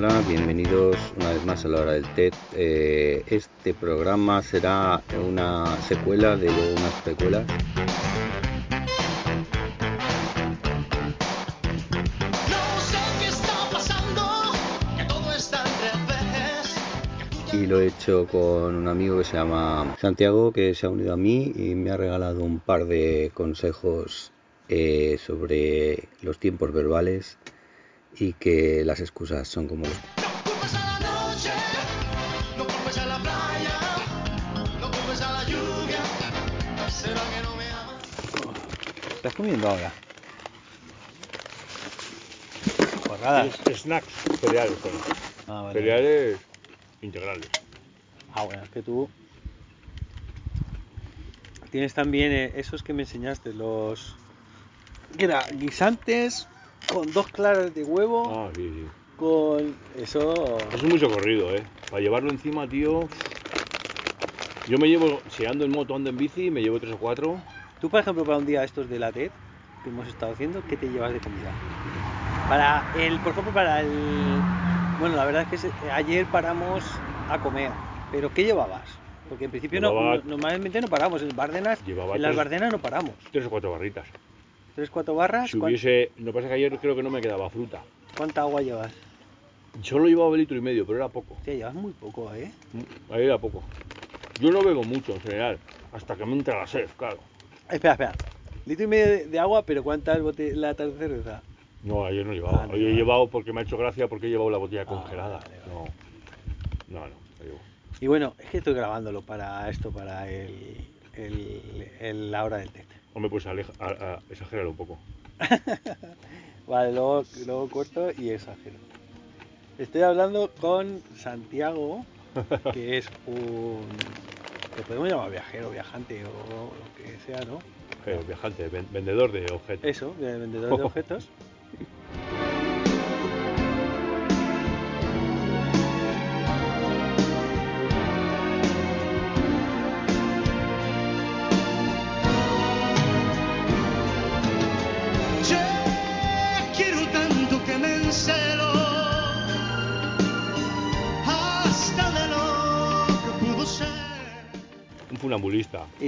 Hola, bienvenidos una vez más a la hora del TED. Eh, este programa será una secuela de unas revés. Y lo he hecho con un amigo que se llama Santiago, que se ha unido a mí y me ha regalado un par de consejos eh, sobre los tiempos verbales y que las excusas son como los No culpes a la noche, no culpes a la playa, no culpes a la lluvia. ¿Será que no me amas? ¿Estás comiendo ahora? Porradas. Es- snacks, cereales, son. Ah, vale. cereales integrales. Ah, bueno, es que tú tienes también eh, esos que me enseñaste, los que era guisantes con dos claras de huevo, Ah, sí, sí. con eso. Eso es muy socorrido, ¿eh? Para llevarlo encima, tío. Yo me llevo, si ando en moto, ando en bici, me llevo tres o cuatro. Tú, por ejemplo, para un día estos de la TED que hemos estado haciendo, ¿qué te llevas de comida? Para el, por ejemplo, para el. Bueno, la verdad es que ayer paramos a comer, pero ¿qué llevabas? Porque en principio no, Llevaba- no- normalmente no paramos, en Llevaba en las tres- Bardenas no paramos. Tres o cuatro barritas. Tres, cuatro barras, Si ¿cuán- hubiese. No pasa que ayer creo que no me quedaba fruta. ¿cuánta agua llevas? Solo llevaba litro y medio, pero era poco. Hostia, llevas muy poco, ¿eh? Ahí era poco. Yo no bebo mucho en general, hasta que me entra la sed, claro. Espera, espera. Litro y medio de, agua, pero ¿cuántas latas de cerveza? No, ayer no llevaba. Ah, no Hoy he llevado porque me ha hecho gracia porque he llevado la botella Ah, congelada. vale, vale. No, no, no, llevo. Y bueno, es que estoy grabándolo para esto, para el, el- el- la hora del TED. Hombre, pues aleja, a, a- exagéralo un poco. Vale, luego, luego corto y exagero. Estoy hablando con Santiago, que es un. que podemos llamar viajero, viajante o lo que sea, ¿no? Eh, viajante, ven- vendedor de objetos. Eso, de vendedor de objetos.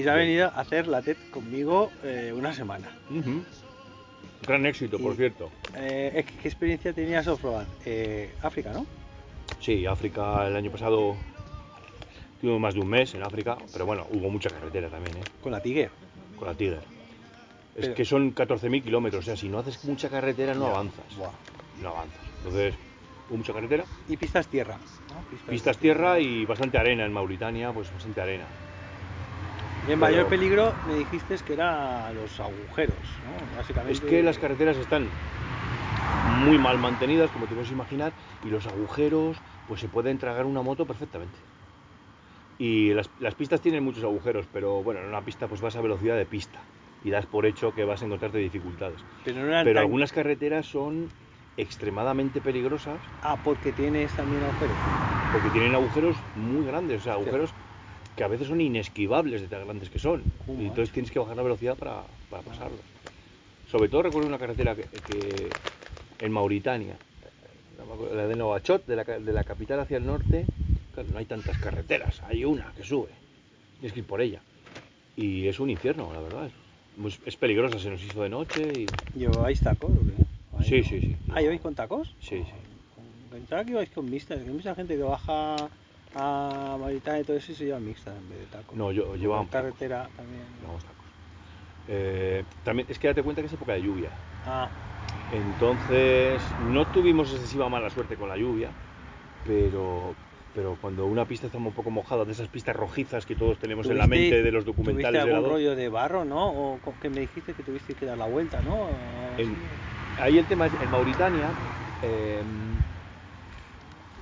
Y se ha venido a hacer la TED conmigo eh, una semana. Gran éxito, por cierto. Eh, ¿Qué experiencia tenías off-road? Eh, África, ¿no? Sí, África el año pasado tuvimos más de un mes en África, pero bueno, hubo mucha carretera también, ¿eh? Con la Tiger. Con la Tiger. Es Pero- que son 14.000 kilómetros, o sea, si no haces mucha carretera no Ya, avanzas. buah. No avanzas. Entonces, hubo mucha carretera, Y pistas tierra. ¿no? pistas tierra y bastante arena en Mauritania, pues bastante arena. Y el mayor pero- peligro me dijiste que era los agujeros, ¿no? Básicamente. Es que las carreteras están muy mal mantenidas, como te puedes imaginar, y los agujeros, pues se pueden tragar una moto perfectamente. Y las, las pistas tienen muchos agujeros, pero bueno, en una pista pues vas a velocidad de pista y das por hecho que vas a encontrarte dificultades. Pero no algunas carreteras son extremadamente peligrosas Ah, porque tienes también agujeros. porque tienen agujeros muy grandes, o sea, agujeros que a veces son inesquivables de tan grandes que son. Uh, y entonces tienes que bajar la velocidad para, para pasarlos. Sobre todo recuerdo una carretera que, que en Mauritania, la de Novachot, de la, de la capital hacia el norte, claro, no hay tantas carreteras, hay una que sube, tienes que ir por ella. Y es un infierno, la verdad. Es, muy- es peligrosa, se nos hizo de noche y... ¿Lleváis tacos o Sí, sí, sí. Ah, ¿lleváis con tacos? Sí, sí. Pensaba que ibais con mixtas. que Hay mucha gente que baja a Mauritania y todo eso y se lleva mixtas en vez de tacos. No, yo- llevamos con carretera también. Vamos tacos. Eh, también es que date cuenta que es época de lluvia. Ah, Entonces, no tuvimos excesiva mala suerte con la lluvia, pero, pero cuando una pista está un poco mojada, de esas pistas rojizas que todos tenemos en la ¿tuviste- mente de los ¿Tuviste documentales de algún rollo de barro, no? O que me dijiste que tuviste que dar la vuelta, ¿no? Así. ahí el tema es, en Mauritania, eh,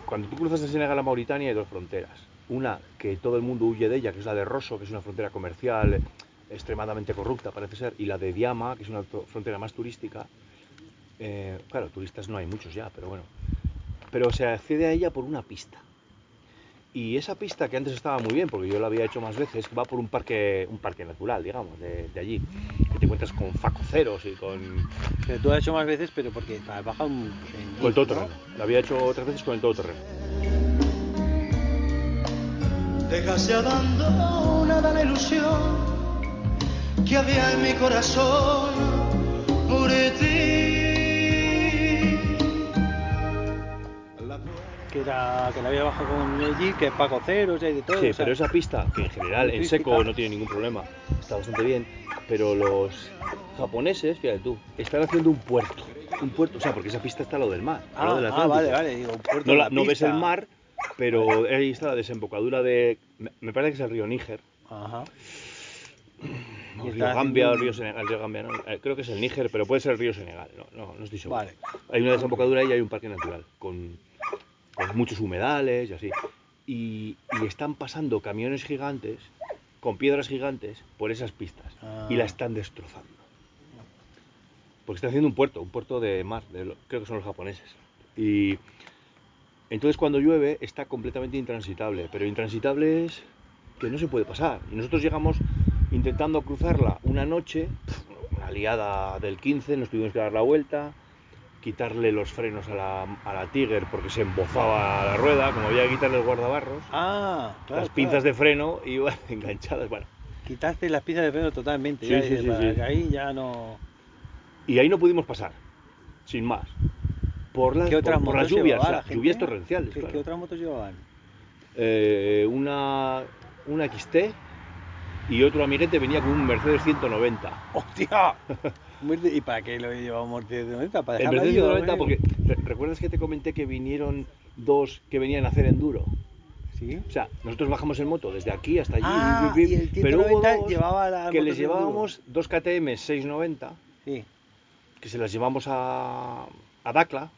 cuando tú cruzas de Senegal a Mauritania hay dos fronteras. Una que todo el mundo huye de ella, que es la de Rosso, que es una frontera comercial extremadamente corrupta, parece ser, y la de Diama, que es una frontera más turística. Eh, claro, turistas no hay muchos ya, pero bueno. Pero se accede a ella por una pista. Y esa pista que antes estaba muy bien, porque yo la había hecho más veces, va por un parque, un parque natural, digamos, de allí. Encuentras con facoceros y con, Pero tú has hecho más veces, pero porque has bajado un, en con el todoterreno. ¿no? La había hecho otras veces con el todoterreno. Deja se abandona la ilusión que había en mi corazón por ti. La Que, era, que la había bajado con jeep, que es para coceros y hay de todo. Sí, o sea, pero esa pista, que en general en seco no tiene ningún problema, está bastante bien, pero los japoneses, fíjate tú, están haciendo un puerto. Un puerto, o sea, porque esa pista está a lo del mar. a lo Ah, del ah, vale, vale. Digo, un puerto No, la- no ves el mar, pero ahí está la desembocadura de. me- parece que es el río Níger. Ajá. O Y río Gambia el río Senegal. el río Gambia, no, eh, creo que es el Níger, pero puede ser el río Senegal. No, no, no estoy seguro. Vale. Hay una desembocadura y hay un parque natural con, con muchos humedales y así. Y, y están pasando camiones gigantes con piedras gigantes por esas pistas y la Ah. están destrozando. Porque están haciendo un puerto, un puerto de mar, de lo- creo que son los japoneses. Y entonces cuando llueve está completamente intransitable, pero intransitable es que no se puede pasar. Y nosotros llegamos intentando cruzarla una noche, una liada del 15, nos tuvimos que dar la vuelta, quitarle los frenos a la, a la Tiger porque se embozaba la rueda, como había que quitarle el guardabarros, Ah, claro. las pinzas claro. de freno iban enganchadas, bueno. Quitaste las pinzas de freno totalmente. Sí, ya, sí, dices, sí, que ahí ya no. Y ahí no pudimos pasar, sin más. Por, las- ¿Qué otras por, por las motos lluvias, la lluvias torrenciales. ¿Qué, claro. qué otras motos llevaban? Eh, una, una XT y otro amiguete venía con un Mercedes 190. ¡Hostia! ¿Y para qué lo llevamos de 90? ¿Para El dejarlo 190 qué? porque re- ¿recuerdas que te comenté que vinieron dos que venían a hacer enduro? ¿Sí? O sea, nosotros bajamos en moto desde aquí hasta allí, Ah, bip, y el pero hubo 190 dos llevaba las que les de enduro. llevábamos dos KTM 690 Sí. que se las llevamos a, a Dakla.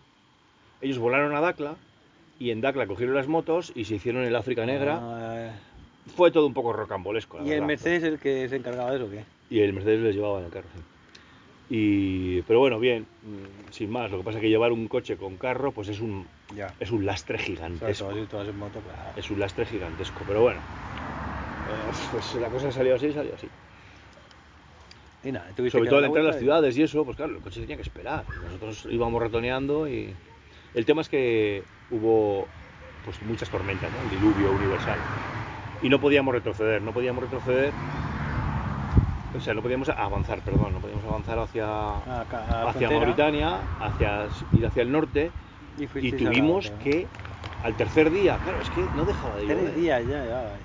Ellos volaron a Dakla y en Dakla cogieron las motos y se hicieron el África Negra. Ah, Fue todo un poco rocambolesco. la ¿Y el verdad. Mercedes el que se encargaba de eso o qué? Y el Mercedes les llevaba en el carro, sí. Y, pero bueno, bien, mm, sin más. Lo que pasa es que llevar un coche con carro, pues es un, Ya. es un lastre gigantesco. todo si tú vas en moto, claro. Es un lastre gigantesco, pero bueno. eh, pues la cosa salió así, salió así. Y nada, Sobre todo al entrar a las ciudades y eso, pues claro, el coche tenía que esperar. Nosotros íbamos ratoneando y. El tema es que hubo pues muchas tormentas, ¿no? El diluvio universal. Y no podíamos retroceder, no podíamos retroceder. O sea, no podíamos avanzar, perdón, no podíamos avanzar hacia, hacia frontera Mauritania, hacia ir hacia el norte y, tuvimos que al tercer día, claro, es que no dejaba de llover. Tres días ya, ya.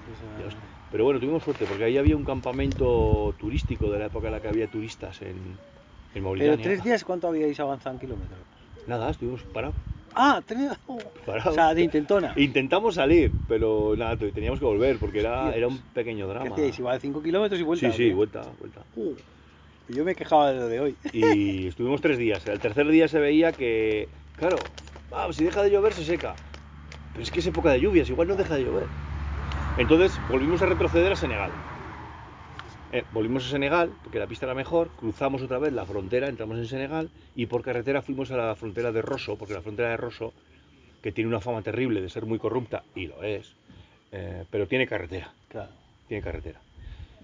eso-. Pero bueno, tuvimos suerte porque ahí había un campamento turístico de la época en la que había turistas en, en Pero Mauritania. tres días, ¿cuánto habíais avanzado en kilómetros? Nada, estuvimos parados. Ah, oh. Parados. O sea, de intentona. Intentamos salir, pero nada, te- teníamos que volver porque era, era un pequeño ¿Qué drama. hacíais? Igual cinco kilómetros y vuelta. Sí, ¿o sí, qué? vuelta, vuelta. Uh, yo me quejaba de lo de hoy. Y estuvimos tres días. El tercer día se veía que, claro, ah, si deja de llover se seca. Pero es que es época de lluvias, igual no deja de llover. Entonces volvimos a retroceder a Senegal. Eh, volvimos a Senegal, porque la pista era mejor, cruzamos otra vez la frontera, entramos en Senegal y por carretera fuimos a la frontera de Rosso, porque la frontera de Rosso, que tiene una fama terrible de ser muy corrupta, y lo es, eh, pero tiene carretera, Claro. tiene carretera.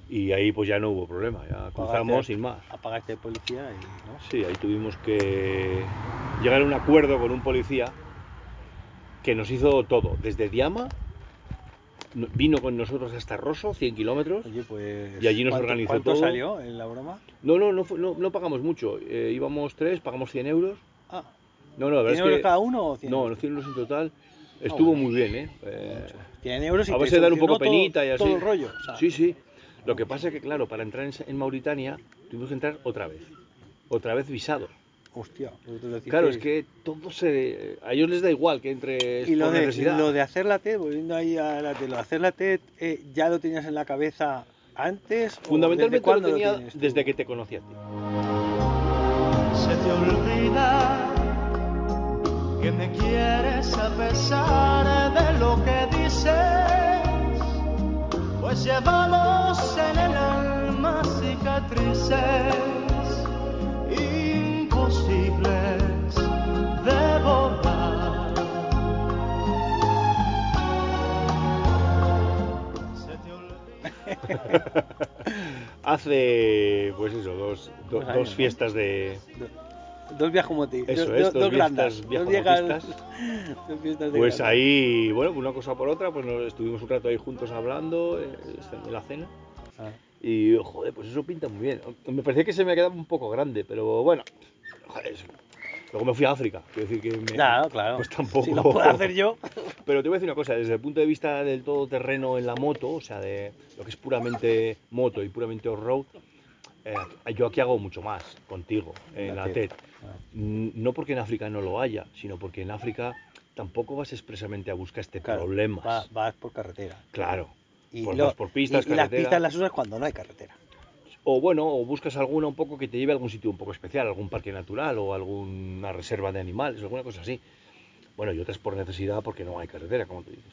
Y ahí pues ya no hubo problema, ya cruzamos sin más. Apagaste policía y. ¿no? Sí, ahí tuvimos que llegar a un acuerdo con un policía que nos hizo todo, desde Diama, vino con nosotros hasta Rosso, 100 kilómetros. Oye, pues. Y allí nos ¿cuánto- organizó ¿Cuánto todo. salió en la broma? No, no, no, no, no pagamos mucho, eh, íbamos tres, pagamos 100 euros. Ah, No, no, la ¿100 verdad euros es que... cada uno o 100 No, euros? los 100 euros en total. Estuvo bueno. muy bien, ¿eh? Eh, 100 euros y a veces dan un poco solucionó todo- penita y así. Todo el rollo. o sea, Sí, sí. Lo que pasa es que, claro, para entrar en, en Mauritania tuvimos que entrar otra vez. Otra vez visado. Hostia. Claro, es que todo se... A ellos les da igual que entre Y lo de, lo de hacer la TED, volviendo ahí a la TED, lo de hacer la TED, eh, ¿ya lo tenías en la cabeza antes? o Fundamentalmente desde cuándo lo tenía tienes tú? desde que te conocí a ti. Se te olvida que me quieres a pesar de lo que dices, pues llevamos en el alma cicatrices Hace, pues eso, dos, do- Dos fiestas de... Dos viajomotis. Eso dos, es, dos, dos fiestas Dos viejas- viajomotistas. dos fiestas de Pues ahí, bueno, una cosa por otra, pues nos estuvimos un rato ahí juntos hablando eh, en la cena. Ah. Y, joder, pues eso pinta muy bien. Me parecía que se me ha quedado un poco grande, pero bueno, joder. Luego me fui a África, quiero decir que me... Claro, claro. Pues tampoco... Si lo puedo hacer yo. Pero te voy a decir una cosa, desde el punto de vista del todoterreno en la moto, o sea, de lo que es puramente moto y puramente off-road, eh, yo aquí hago mucho más contigo, en La la TED. Mm, No porque en África no lo haya, sino porque en África tampoco vas expresamente a buscar este Claro, problemas. va- vas por carretera. Claro. Y, Pues lo- vas por pistas, y, y las pistas las usas cuando no hay carretera. O bueno, o buscas alguna un poco que te lleve a algún sitio un poco especial, algún parque natural o alguna reserva de animales, alguna cosa así. Bueno, y otras por necesidad porque no hay carretera, como tú dices.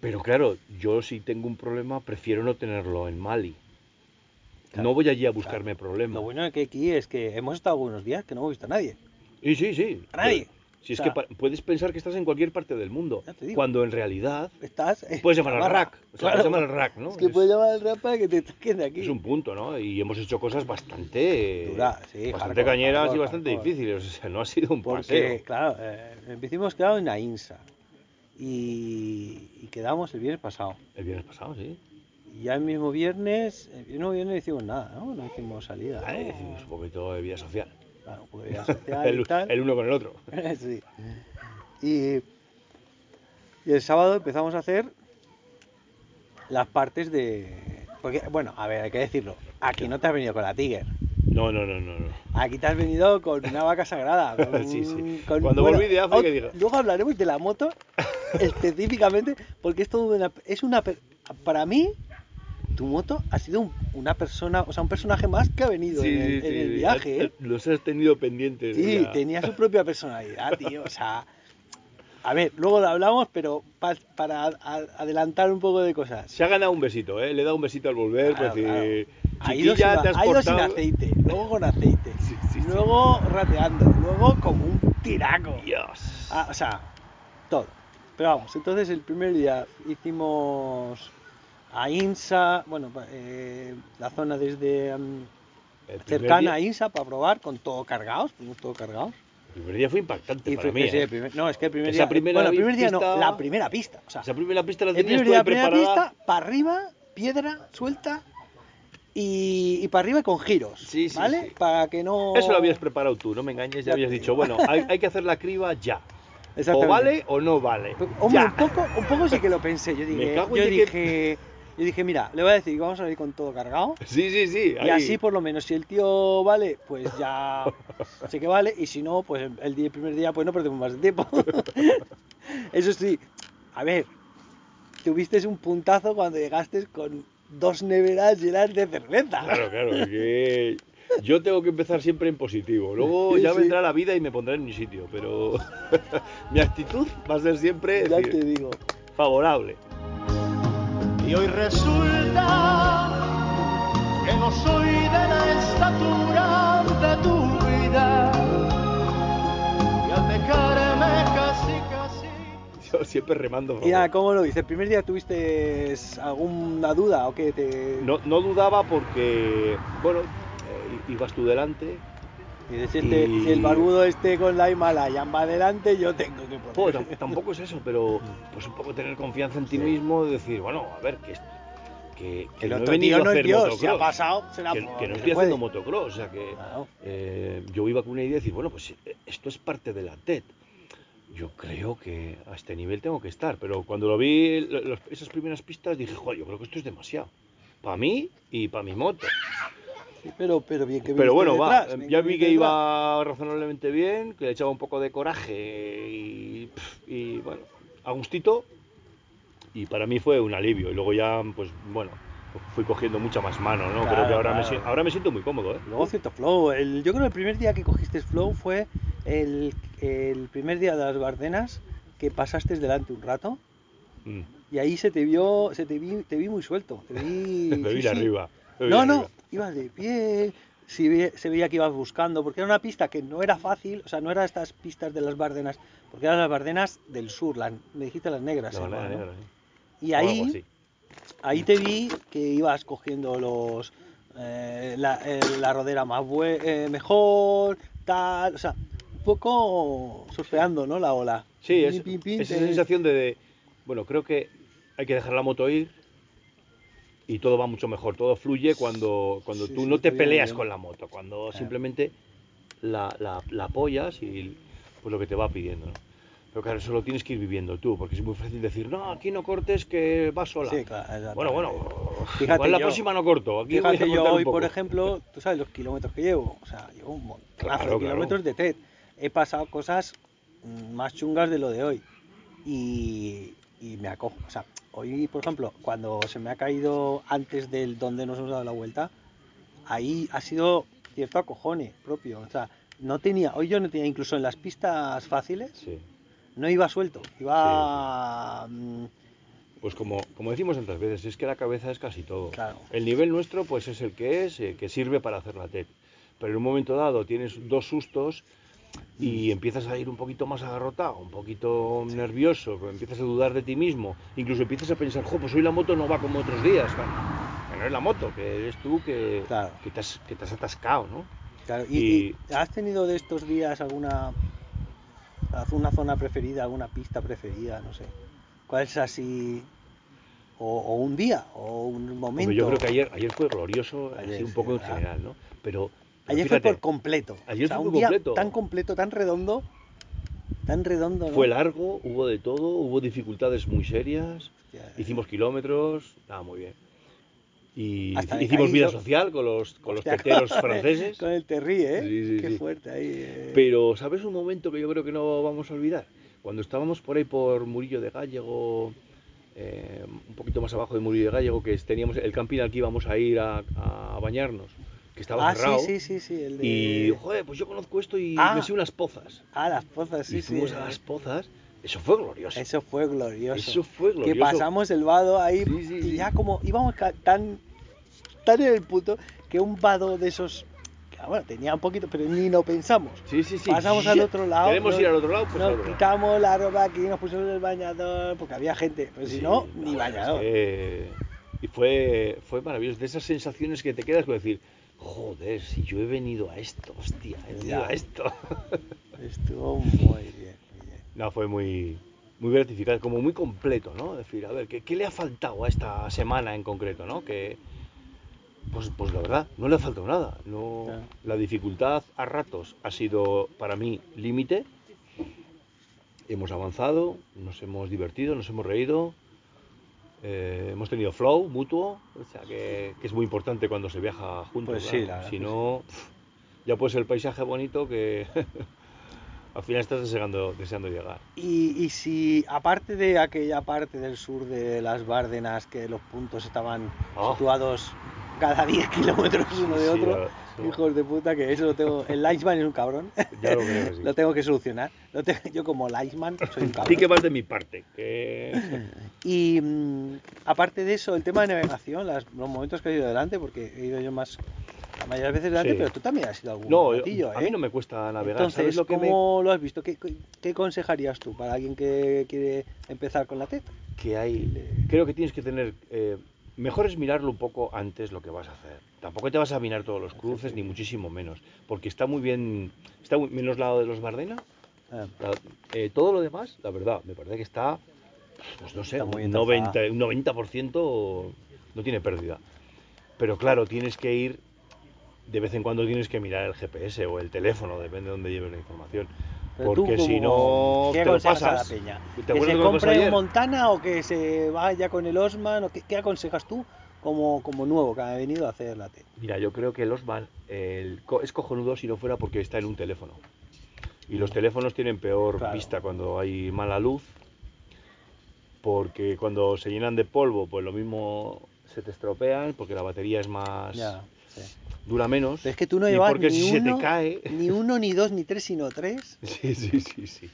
Pero claro, yo si tengo un problema prefiero no tenerlo en Mali. Claro, no voy allí a buscarme problemas. Lo bueno de que aquí es que hemos estado algunos días que no hemos visto a nadie. Y sí, sí. A nadie. Si es O sea- que puedes pensar que estás en cualquier parte del mundo, digo. cuando en realidad Estás. eh, puedes llamar al rack. O sea, puedes llamar al rack, ¿no? Es que Es- puedes llamar al rack para que te saquen de aquí. Es un punto, ¿no? Y hemos hecho cosas bastante, Duras, sí, bastante hardcore, cañeras y bastante hardcore. difíciles. O sea, no ha sido un Porque, paseo. claro, eh, hemos quedado en Ainsa. Y, y quedamos el viernes pasado. El viernes pasado, sí. Y ya el mismo viernes, el mismo viernes no hicimos nada, ¿no? No hicimos salida. ¿no? Hicimos un poquito de vida social. Claro, y El, tal. el uno con el otro. sí. Y, y el sábado empezamos a hacer las partes de... Porque, bueno, a ver, hay que decirlo. Aquí no te has venido con la Tiger. No, no, no, no. no. Aquí te has venido con una vaca sagrada. Con, Sí, sí. con- Cuando volví de África ot- dije- Luego hablaremos de la moto específicamente, porque es todo una, es una... Para mí, tu moto ha sido un- una persona, o sea, un personaje más que ha venido en, el, en el viaje. ¿eh? Los has tenido pendientes. Sí, ya. tenía su propia personalidad, tío. O sea, a ver, luego lo hablamos, pero pa- para a- adelantar un poco de cosas. Se ha ganado un besito, ¿eh? Le he dado un besito al volver. Claro, pues claro. Ha ido, sin, has ha ido sin aceite, luego con aceite, Sí, sí, sí. luego rateando, luego como un tiraco. Dios. Ah, o sea, todo. Pero vamos, entonces el primer día hicimos a Insa, bueno, eh, la zona desde El primer cercana día- a Insa para probar, con todo cargados, todo cargados. El primer día fue impactante Y para fue- mí. sí, ¿eh? el primer- no, es que el primer Esa día. primera bueno, el primer día no, la primera pista. O sea, Esa primera pista la el tenías primer tú día, la primera preparada. pista, para arriba, piedra, suelta. Y, y para arriba con giros. Sí, sí, ¿Vale? sí. Para que no. Eso lo habías preparado tú, no me engañes, ya habías dicho, bueno, hay, hay que hacer la criba ya. O vale o no vale. Hombre, ya. un poco, un poco sí que lo pensé. Yo Me dije, yo en que- dije, yo dije, mira, le voy a decir que vamos a ir con todo cargado. Sí, sí, sí. Y así por lo menos si el tío vale, pues ya sé que vale. Y si no, pues el, día- el primer día pues no perdemos más tiempo. Eso sí, a ver, tuviste un puntazo cuando llegaste con dos neveras llenas de cerveza. Claro, claro, es que yo tengo que empezar siempre en positivo. Luego Sí, ya sí. vendrá la vida y me pondré en mi sitio, pero mi actitud va a ser siempre Ya decir, te digo. favorable. Y hoy resulta que no soy de la estatura de tu vida. Y al dejarme casi, casi. Yo siempre remando. a favor. Y nada, ¿cómo lo dices? ¿El primer día tuviste alguna duda o qué te...? No, no dudaba porque, bueno, eh, ibas tú delante. Y de si, este- Y- si el barbudo este con la Himalaya va adelante, yo tengo que poner. Tam- tampoco es eso, pero pues un poco tener confianza en ti Sí. mismo, decir, bueno, a ver, que, que, que el no he venido tío no es hacer Dios, motocross. si ha pasado, será que, no estoy haciendo motocross, o sea que Claro. eh, yo iba con una idea de decir, bueno, pues eh, esto es parte de la TED. Yo creo que a este nivel tengo que estar, pero cuando lo vi, lo- los- esas primeras pistas, dije, joder, yo creo que esto es demasiado. Para mí y para mi moto. Sí, pero, pero bien que Pero bueno, va, detrás, ya vi que detrás. iba razonablemente bien, que le echaba un poco de coraje y, y, bueno, a gustito. Y para mí fue un alivio. Y luego ya, pues bueno, fui cogiendo mucha más mano, ¿no? Creo Claro, que ahora, me, claro. si- ahora me siento muy cómodo, ¿eh? Luego cierto flow. El, yo creo que el primer día que cogiste flow fue el, el primer día de las Bardenas que pasaste delante un rato Mm. y ahí se te vio, se te vi, te vi muy suelto. Te vi, Me sí, vi sí. arriba. No, no, ibas de pie. se veía que ibas buscando, porque era una pista que no era fácil, o sea, no era estas pistas de las Bardenas, porque eran las Bardenas del sur, las, me dijiste las negras. La ¿no? negra, sí. Y ahí, ahí te vi que ibas cogiendo los eh, la, eh, la rodera más eh, mejor, tal, o sea, un poco surfeando, ¿no? La ola. Sí, es, pim, pim, esa sensación de, de, bueno, creo que hay que dejar la moto ir y todo va mucho mejor, todo fluye cuando, cuando Sí, tú no te peleas bien. con la moto, cuando Claro. simplemente la, la- la apoyas y pues lo que te va pidiendo. ¿no? Pero claro, eso lo tienes que ir viviendo tú, porque es muy fácil decir, no, aquí no cortes que va sola. Sí, claro, bueno, bueno, Fíjate igual la yo- próxima no corto, aquí voy a Fíjate, yo hoy, por ejemplo, tú sabes los kilómetros que llevo, o sea, llevo un montón Claro, de kilómetros de TED. He pasado cosas más chungas de lo de hoy. Y, y me acojo, o sea, hoy, por ejemplo, cuando se me ha caído antes del donde nos hemos dado la vuelta, ahí ha sido cierto acojone propio. O sea, no tenía, hoy yo no tenía, incluso en las pistas fáciles, Sí. no iba suelto, iba... mm, Pues como, como decimos tantas veces, es que la cabeza es casi todo. Claro. El nivel nuestro pues es el que es, eh, que sirve para hacer la TED. Pero en un momento dado tienes dos sustos. Y empiezas a ir un poquito más agarrotado, un poquito nervioso, empiezas a dudar de ti mismo, incluso empiezas a pensar, jo, pues hoy la moto no va como otros días. Que no es la moto, que eres tú que, Claro. que, te, has, que te has atascado, ¿no? Claro, y, Y- y ¿has tenido de estos días alguna una zona preferida, alguna pista preferida, no sé? ¿Cuál es así? O, o un día, o un momento. Hombre, yo creo que ayer, ayer fue glorioso, Ayer así un sí, poco en ¿verdad? general, ¿no? Pero, Ayer fue por completo. ayer O sea, fue un día completo. tan completo, tan redondo, tan redondo, ¿no? Fue largo, hubo de todo, hubo dificultades muy serias, Hostia, hicimos kilómetros, nada, muy bien. Y hicimos vida social con los, con los teteros franceses. Con el Terry, ¿eh? Sí, sí, Qué sí. fuerte ahí. eh. Pero, ¿sabes un momento que yo creo que no vamos a olvidar? Cuando estábamos por ahí por Murillo de Gallego, eh, un poquito más abajo de Murillo de Gallego, que teníamos el camping al que íbamos a ir a, a bañarnos, que estaba ah, cerrado. sí, sí, sí, sí, el de... Y, joder, pues yo conozco esto y Ah. me sé unas pozas. Ah, las pozas, sí, y sí. fuimos eh. a las pozas, eso fue glorioso. Eso fue glorioso. Eso fue Que glorioso. pasamos el vado ahí Sí, sí, y sí. ya como íbamos tan, tan en el punto que un vado de esos, que, bueno, tenía un poquito, pero ni lo pensamos. Sí, sí, sí. Pasamos al Ya. otro lado. Queremos nos- ir al otro lado, pues al nos lado. quitamos la ropa aquí, nos pusimos el bañador, porque había gente, pero si Sí, no, no, ni es bañador. que- Y fue, fue maravilloso. De esas sensaciones que te quedas con decir, joder, si yo he venido a esto, hostia, he venido Ya. a esto. Estuvo muy bien, muy bien. no, fue muy, muy gratificante, como muy completo, ¿no? Es decir, a ver, ¿qué, qué le ha faltado a esta semana en concreto, ¿no? Que, pues, pues la verdad, no le ha faltado nada. No, Claro. La dificultad a ratos ha sido para mí límite. Hemos avanzado, nos hemos divertido, nos hemos reído. Eh, hemos tenido flow mutuo, o sea que, que es muy importante cuando se viaja juntos. Pues sí, la Si no, ya puede ser el paisaje bonito que al final estás deseando, deseando llegar. Y, y si, aparte de aquella parte del sur de las Bárdenas, que los puntos estaban Ah. situados cada 10 kilómetros uno de Sí, otro, hijos de puta, que eso lo tengo. El Lightman es un cabrón. Ya lo creo que sí. Lo tengo que solucionar. Lo yo, como Lightman, soy un Sí cabrón. que vas de mi parte. Que... Y mm, aparte de eso, el tema de navegación, las- los momentos que he ido delante, porque he ido yo más, la mayoría de veces delante, Sí. pero tú también has ido algún No, a mí ¿eh? no me cuesta navegar. Entonces, ¿Sabes lo que me- ¿cómo lo has visto? ¿Qué, qué, qué aconsejarías tú para alguien que quiere empezar con la TED? que hay, creo que tienes que tener, eh, mejor es mirarlo un poco antes lo que vas a hacer. Tampoco te vas a mirar todos los cruces, ni muchísimo menos, porque está muy bien, está muy, menos lado de los Bardena, Ah, la- eh, todo lo demás, la verdad, me parece que está, pues no sé, un bien 90, trazada. un 90% no tiene pérdida. Pero claro, tienes que ir, de vez en cuando tienes que mirar el GPS o el teléfono, depende de dónde lleves la información. Porque si ¿cómo- no ¿qué te lo a la peña? ¿Te ¿Que se compre un? Montana o que se vaya con el Osman? O qué, qué aconsejas tú como, como nuevo que ha venido a hacer la TED? Mira, yo creo que el Osman el es cojonudo si no fuera porque está en un teléfono. Y los teléfonos tienen peor Claro. vista cuando hay mala luz, porque cuando se llenan de polvo, pues lo mismo se te estropean, porque la batería es más Ya. Dura menos. Pero es que tú no llevas ni si uno, se te cae, ni uno, ni dos, ni tres, sino tres sí, sí, sí, sí.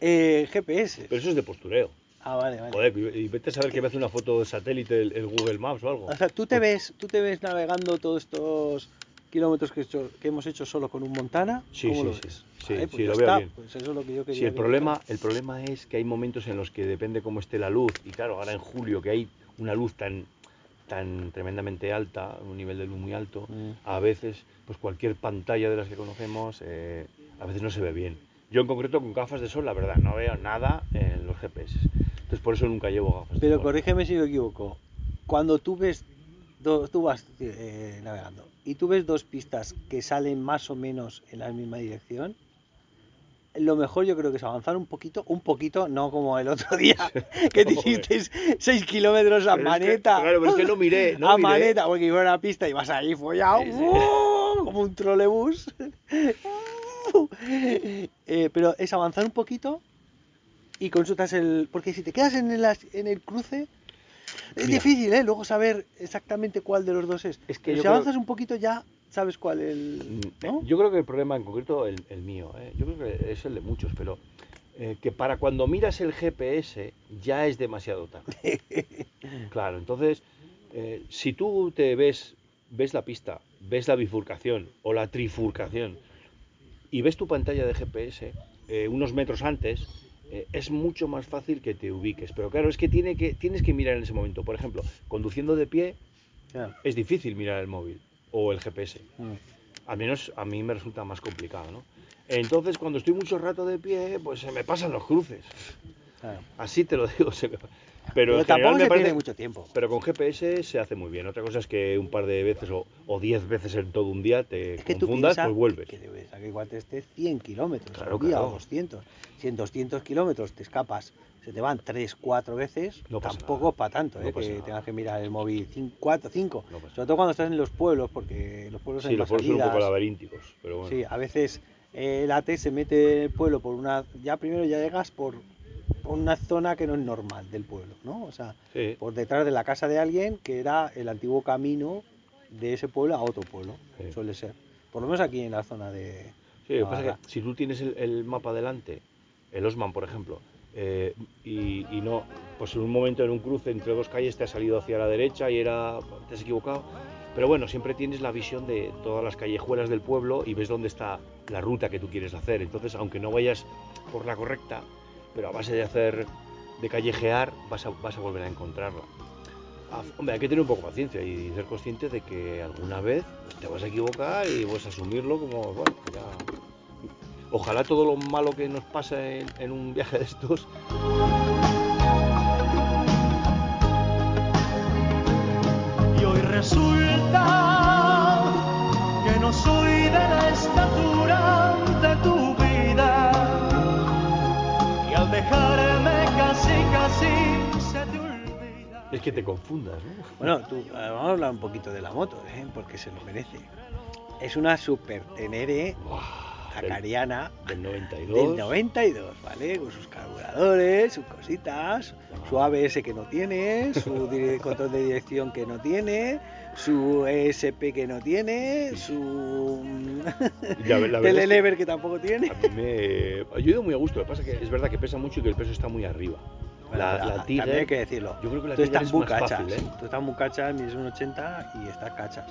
eh, GPS. Pero eso es de postureo. Ah, vale, vale. Joder, y vete a saber que me hace una foto de satélite el, el Google Maps o algo. O sea, tú te ves, tú te ves navegando todos estos kilómetros que, he hecho- que hemos hecho solo con un Montana. Sí, ¿Cómo sí, lo sí. ves? Sí, Vale, pues sí, lo veo está, bien. Pues eso es lo que yo quería. Sí, el problema, el problema es que hay momentos en los que depende cómo esté la luz, y claro, ahora en julio que hay una luz tan, tan tremendamente alta, un nivel de luz muy alto, Mm. a veces, pues cualquier pantalla de las que conocemos, eh, a veces no se ve bien. Yo en concreto con gafas de sol, la verdad, no veo nada en los GPS. Entonces por eso nunca llevo gafas de Pero sol. corrígeme si me equivoco. Cuando tú ves, do- tú vas eh, navegando y tú ves dos pistas que salen más o menos en la misma dirección, lo mejor yo creo que es avanzar un poquito, un poquito, no como el otro día, que te Joder. hiciste 6 kilómetros a Pero es que- maneta. claro, pero es que no miré, no a miré. maneta, porque iba a una pista y vas ahí follado, Sí, sí. ¡uh! como un trolebús. Eh, pero es avanzar un poquito y consultas el. Porque si te quedas en el, en el cruce, es Mira. difícil, ¿eh? Luego saber exactamente cuál de los dos es. Es que Pero si creo- avanzas un poquito ya sabes cuál el. Mm, ¿no? Yo creo que el problema en concreto, el, el mío, ¿eh? yo creo que es el de muchos, pero eh, que para cuando miras el GPS ya es demasiado tarde. Claro, entonces, eh, si tú te ves, ves la pista, ves la bifurcación o la trifurcación y ves tu pantalla de GPS eh, unos metros antes, eh, es mucho más fácil que te ubiques. Pero claro, es que, tiene que tienes que mirar en ese momento. Por ejemplo, conduciendo de pie Claro. es difícil mirar el móvil o el GPS. Mm. Al menos a mí me resulta más complicado, ¿no? Entonces, cuando estoy mucho rato de pie, pues se me pasan los cruces. Claro. Así te lo digo. se me- Pero Pero, tampoco me se parece- mucho tiempo. Pero con GPS se hace muy bien. Otra cosa es que un par de veces o, o diez veces en todo un día te Es que tú confundas, piensas pues vuelves. que debes que igual te estés 100 kilómetros Claro, al día claro. o 200. Si en 200 kilómetros te escapas, se te van 3, 4 veces, No tampoco para tanto, No ¿eh? que nada. tengas que mirar el móvil 4, 5. No pasa Sobre todo cuando estás en los pueblos, porque los pueblos Sí, hay los pueblos son un poco laberínticos, pero bueno. Sí, a veces eh, el AT se mete en el pueblo por una. Ya primero ya llegas por, por una zona que no es normal del pueblo, ¿no? O sea, Sí. por detrás de la casa de alguien que era el antiguo camino de ese pueblo a otro pueblo, Sí. suele ser. Por lo menos aquí en la zona de. Sí, lo que pasa es que si tú tienes el, el mapa delante, el Osman, por ejemplo, eh, y, y no, pues en un momento en un cruce entre dos calles te ha salido hacia la derecha y era, te has equivocado. Pero bueno, siempre tienes la visión de todas las callejuelas del pueblo y ves dónde está la ruta que tú quieres hacer. Entonces, aunque no vayas por la correcta, pero a base de hacer, de callejear, vas a, vas a volver a encontrarla. Ah, Hombre, hay que tener un poco de paciencia y ser consciente de que alguna vez te vas a equivocar y vas a asumirlo como, bueno, ya. Ojalá todo lo malo que nos pasa en, en un viaje de estos Y hoy resulta que no soy de la estatura de tu vida. Y al dejarme casi, casi se te olvida. es que te confundas, ¿no? Bueno, tú, eh, vamos a hablar un poquito de la moto, ¿eh? porque se lo merece. Es una super tenere Del- acariana Del 92. del 92, ¿vale? Con sus carburadores, sus cositas, su ABS que no tiene, su control de dirección que no tiene, su ESP que no tiene, su la telelever que tampoco tiene. A mí me ha ido muy a gusto. Lo que pasa es que es verdad que pesa mucho y que el peso está muy arriba. La, la Tiger, hay que decirlo. yo creo que la Tú Tiger estás es muy cachas, fácil, ¿eh? tú estás muy cachas, mides un 80 y estás cachas.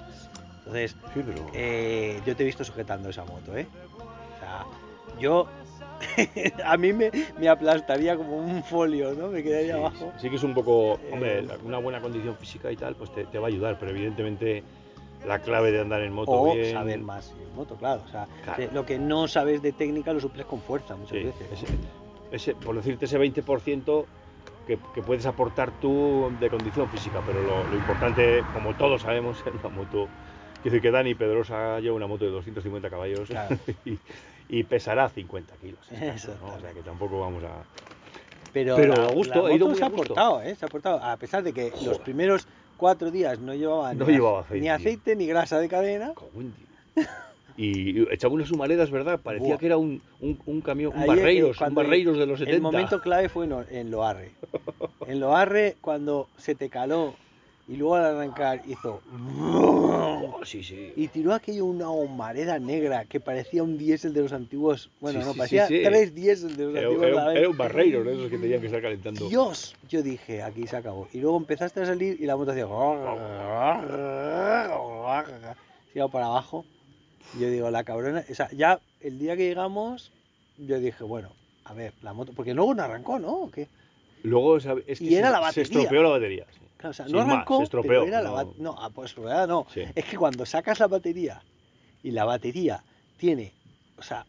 Entonces, Sí, pero... Eh, yo te he visto sujetando esa moto, ¿eh? Sea, yo. a mí me, me aplastaría como un folio, ¿no? Me quedaría Sí, abajo. sí que es un poco, hombre, Eh, una buena condición física y tal, pues te, te va a ayudar, pero evidentemente la clave de andar en moto O bien... saber más en moto, claro. O sea, Claro. lo que no sabes de técnica lo suples con fuerza muchas Sí, veces. ese, ese- por decirte ese 20% que, que puedes aportar tú de condición física, pero lo, lo importante, como todos sabemos, en una moto, quiero decir que Dani Pedrosa lleva una moto de 250 caballos Claro. y, y pesará 50 kilos. O sea que tampoco vamos a... Pero, Pero la, a gusto, la he ido moto muy se a ha gusto. aportado, ¿eh? Se ha aportado. A pesar de que los primeros cuatro días no llevaba, No ni, llevaba aceite, ni tío. aceite ni grasa de cadena. Y echaba unas humaredas, ¿verdad? Parecía Buah. que era un, un, un camión, un eh, barreiros, un barreiros de los 70. El momento clave fue en, en Loarre. En Loarre, cuando se te caló y luego al arrancar hizo. Sí, sí. Y tiró aquello una humareda negra que parecía un diésel de los antiguos. Bueno, Sí, no, parecía tres diésel de los Era, antiguos. era un, ¿sabes? era un barreiro, de esos que tenían que estar calentando. Dios, yo dije, aquí se acabó. Y luego empezaste a salir y la moto hacía. Se iba para abajo. Yo digo, la cabrona. O sea, ya el día que llegamos, yo dije, bueno, a ver, la moto. Porque luego no arrancó, ¿no? ¿O qué? Luego es que Y era se, la se batería. estropeó la batería. Claro, o sea, no más, arrancó, se pero era la no. ba- No, ah, pues no. Sí. Es que cuando sacas la batería y la batería tiene, o sea,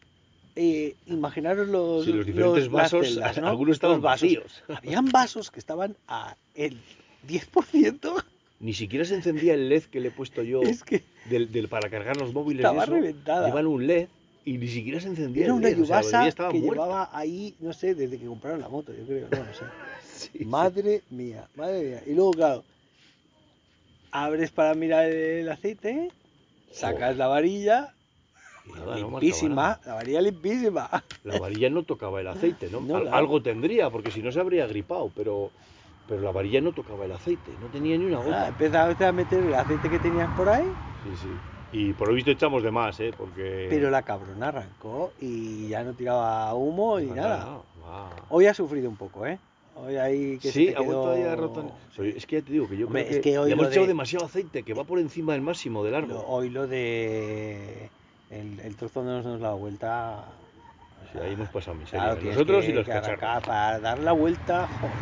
eh, imaginaros los, Sí, los diferentes vasos, celdas, ¿no? algunos estaban vasos. vacíos. Habían vasos que estaban a el 10%. Ni siquiera se encendía el LED que le he puesto yo Es que del, del- para cargar los móviles. y Estaba eso. reventada. Llevan un LED y ni siquiera se encendía era el una LED. o sea, la que muerta. llevaba ahí, no sé, desde que compraron la moto, yo creo, no, no sé. Sí. Madre mía, madre mía. Y luego, claro, abres para mirar el aceite, sacas Joder. la varilla, Nada, limpísima, la varilla limpísima. La varilla no tocaba el aceite, ¿no? No, Al- claro. Algo tendría, porque si no se habría gripado, pero, pero la varilla no tocaba el aceite, no tenía ni una Ah, gota. empezaste a meter el aceite que tenías por ahí, Sí, sí. Y por lo visto echamos de más, ¿eh? Porque... pero la cabrona arrancó y ya no tiraba humo ni Ah, nada. Hoy ha sufrido un poco, ¿eh? Hoy ahí que se Sí, te ha vuelto quedó- ahí a rotar. Pero es que ya te digo que yo Hombre, creo es que, que hoy le hemos echado de- demasiado aceite, que va por encima del máximo de largo. Lo- hoy lo de el, el trozo donde nos hemos dado vuelta. o Sí, ahí hemos pasado miseria. claro, Nosotros que- y los cacharros. para dar la vuelta. joder,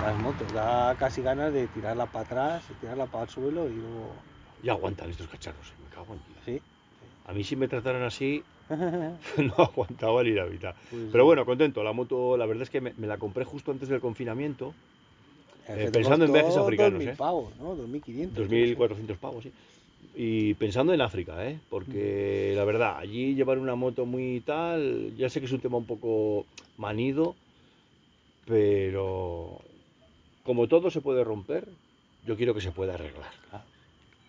las motos, da casi ganas de tirarla para atrás, tirarla para el suelo y luego. Ya aguantan estos cacharros, me cago en Dios. Sí. A mí si me trataran así, no aguantaba ni la mitad. Pues Pero bueno, contento. La moto, la verdad es que me, me la compré justo antes del confinamiento. Eh, pensando en viajes africanos, 2.000 ¿eh? pavos, ¿no? 2.500. 2.400 pavos, sí. Y pensando en África, ¿eh? Porque la verdad, allí llevar una moto muy tal, ya sé que es un tema un poco manido, pero como todo se puede romper, yo quiero que se pueda arreglar. Ah.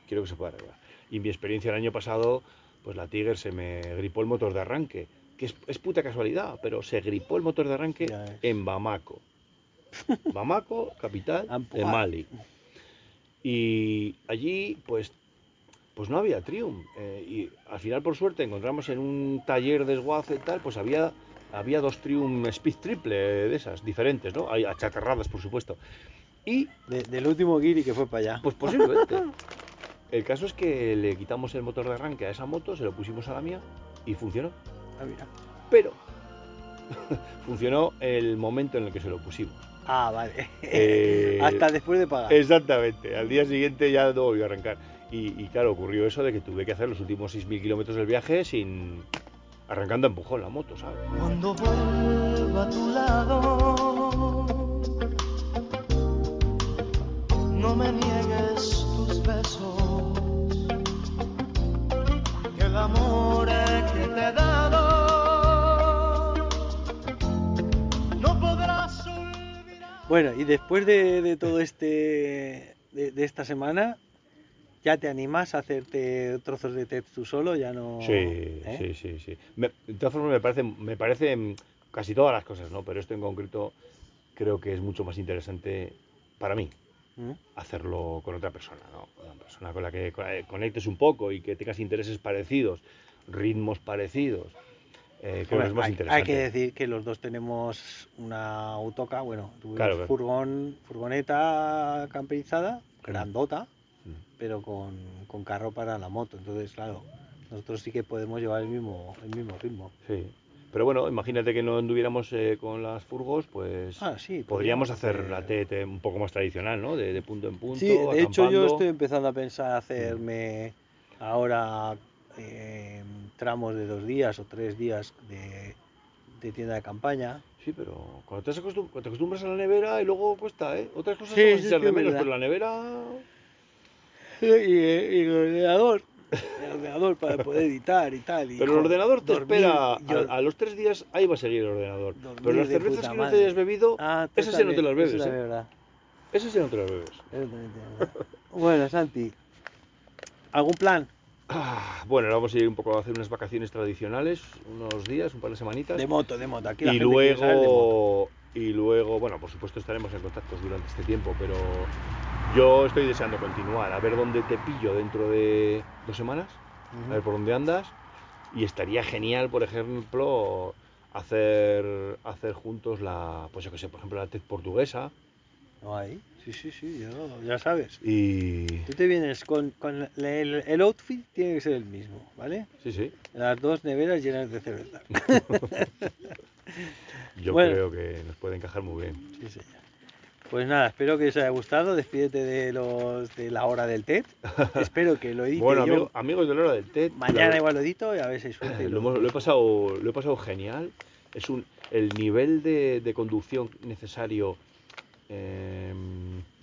Quiero que se pueda arreglar. Y mi experiencia el año pasado, pues la Tiger se me gripó el motor de arranque, que es, es puta casualidad, pero se gripó el motor de arranque en Bamako. Bamako, capital de. Mali. Y allí, pues, pues no había Triumph. Eh, y al final, por suerte, encontramos en un taller de desguace y tal, pues había, había dos Triumph Speed Triple de esas, diferentes, ¿no? Hay achatarradas, por supuesto. Y, De- del último Giri que fue para allá. pues posiblemente. El caso es que le quitamos el motor de arranque a esa moto, se lo pusimos a la mía y funcionó. Ah, mira. Pero funcionó el momento en el que se lo pusimos. Ah, vale. Eh, Hasta después de pagar. Exactamente, al día siguiente ya no volvió a arrancar. Y, y claro, ocurrió eso de que tuve que hacer los últimos 6.000 kilómetros del viaje sin arrancando a empujón la moto, ¿sabes? Cuando vuelva a tu lado, no me niegues que el amor que te he dado no podrás olvidar. Bueno, y después de, de todo este. De, de esta semana, ¿ya te animas a hacerte trozos de TED tú solo? Ya no. Sí, ¿eh? sí, sí, sí. Me- de todas formas, me parece, me parecen casi todas las cosas, ¿no? Pero esto en concreto creo que es mucho más interesante para mí ¿Mm? hacerlo con otra persona, ¿no? Una persona con la que eh, conectes un poco y que tengas intereses parecidos, ritmos parecidos. Eh, creo Hombre, que es más hay, interesante. hay que decir que los dos tenemos una autoca, bueno, tuvimos Claro, claro. furgón, furgoneta camperizada, grandota, Mm. pero con, con carro para la moto. Entonces, claro, nosotros sí que podemos llevar el mismo, el mismo ritmo. Sí. Pero bueno, imagínate que no anduviéramos eh, con las furgos, pues Ah, sí, podríamos hacer la TT un poco más tradicional, ¿no? De, de punto en punto. Sí, de hecho yo estoy empezando a pensar hacerme ahora eh, tramos de dos días o tres días de, de tienda de campaña. Sí, pero cuando te, acostum- cuando te acostumbras a la nevera y luego cuesta, ¿eh? Otras cosas Sí, a sí, de menos, pero la nevera... Y, y el ordenador, el ordenador para poder editar y tal. y, Pero el ordenador te dormir, espera, yo- a, a los tres días ahí va a seguir el ordenador. Pero las cervezas que no te hayas bebido, Ah, esas sí no te las bebes, eso ¿eh? sí no te las bebes. Bueno, Santi, ¿algún plan? Ah, bueno, ahora vamos a ir un poco a hacer unas vacaciones tradicionales, unos días, un par de semanitas. De moto, de moto. Aquí la y gente luego y luego bueno por supuesto estaremos en contacto durante este tiempo pero yo estoy deseando continuar a ver dónde te pillo dentro de dos semanas a ver por dónde andas y estaría genial por ejemplo hacer hacer juntos la pues yo que sé por ejemplo la TED portuguesa No hay. Sí, sí, sí, yo- ya sabes. y Tú te vienes con, con el, el outfit, tiene que ser el mismo, ¿vale? sí sí Las dos neveras llenas de cerveza. yo Bueno. creo que nos puede encajar muy bien Sí. Pues nada, espero que os haya gustado. Despídete de los de la hora del TED. espero que lo edite Bueno, yo. amigo- amigos de la hora del TED. Mañana igual lo edito y a ver si suerte. lo, lo he pasado, lo he pasado genial. Es un, el nivel de, de conducción necesario, eh,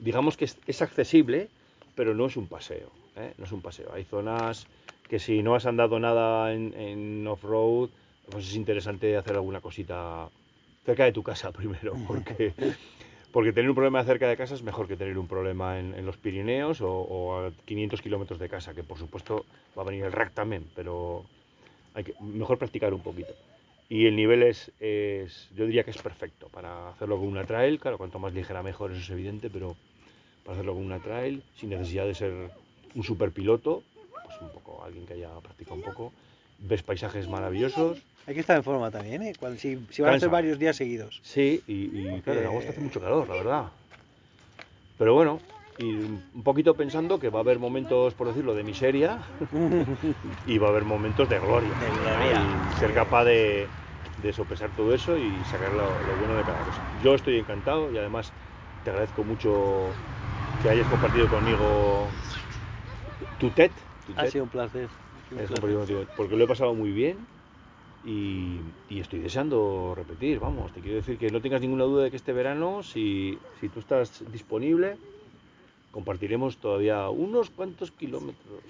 digamos que es, es accesible, pero no es un paseo. ¿eh? No es un paseo. Hay zonas que si no has andado nada en, en off-road, pues es interesante hacer alguna cosita cerca de tu casa primero, porque, porque tener un problema cerca de casa es mejor que tener un problema en, en los Pirineos o, o a 500 kilómetros de casa, que por supuesto va a venir el rack también, pero hay que mejor practicar un poquito. Y el nivel es, es- yo diría que es perfecto para hacerlo con una trail, claro, cuanto más ligera mejor, eso es evidente, pero para hacerlo con una trail, sin necesidad de ser un super piloto, pues un poco, alguien que haya practicado un poco, ves paisajes maravillosos, Hay que estar en forma también, ¿eh? Cuando- si, si van a ser varios días seguidos. Sí, y, y claro, en agosto hace mucho calor, la verdad. Pero bueno, y un poquito pensando que va a haber momentos, por decirlo, de miseria y va a haber momentos de gloria. De ¿no? gloria. Y ser capaz de, de sopesar todo eso y sacar lo, lo bueno de cada cosa. Yo estoy encantado y además te agradezco mucho que hayas compartido conmigo tu TED. tu Ha sido un placer. Porque lo he pasado muy bien y, estoy deseando repetir, vamos, te quiero decir que no tengas ninguna duda de que este verano, si tú estás disponible, compartiremos todavía unos cuantos kilómetros.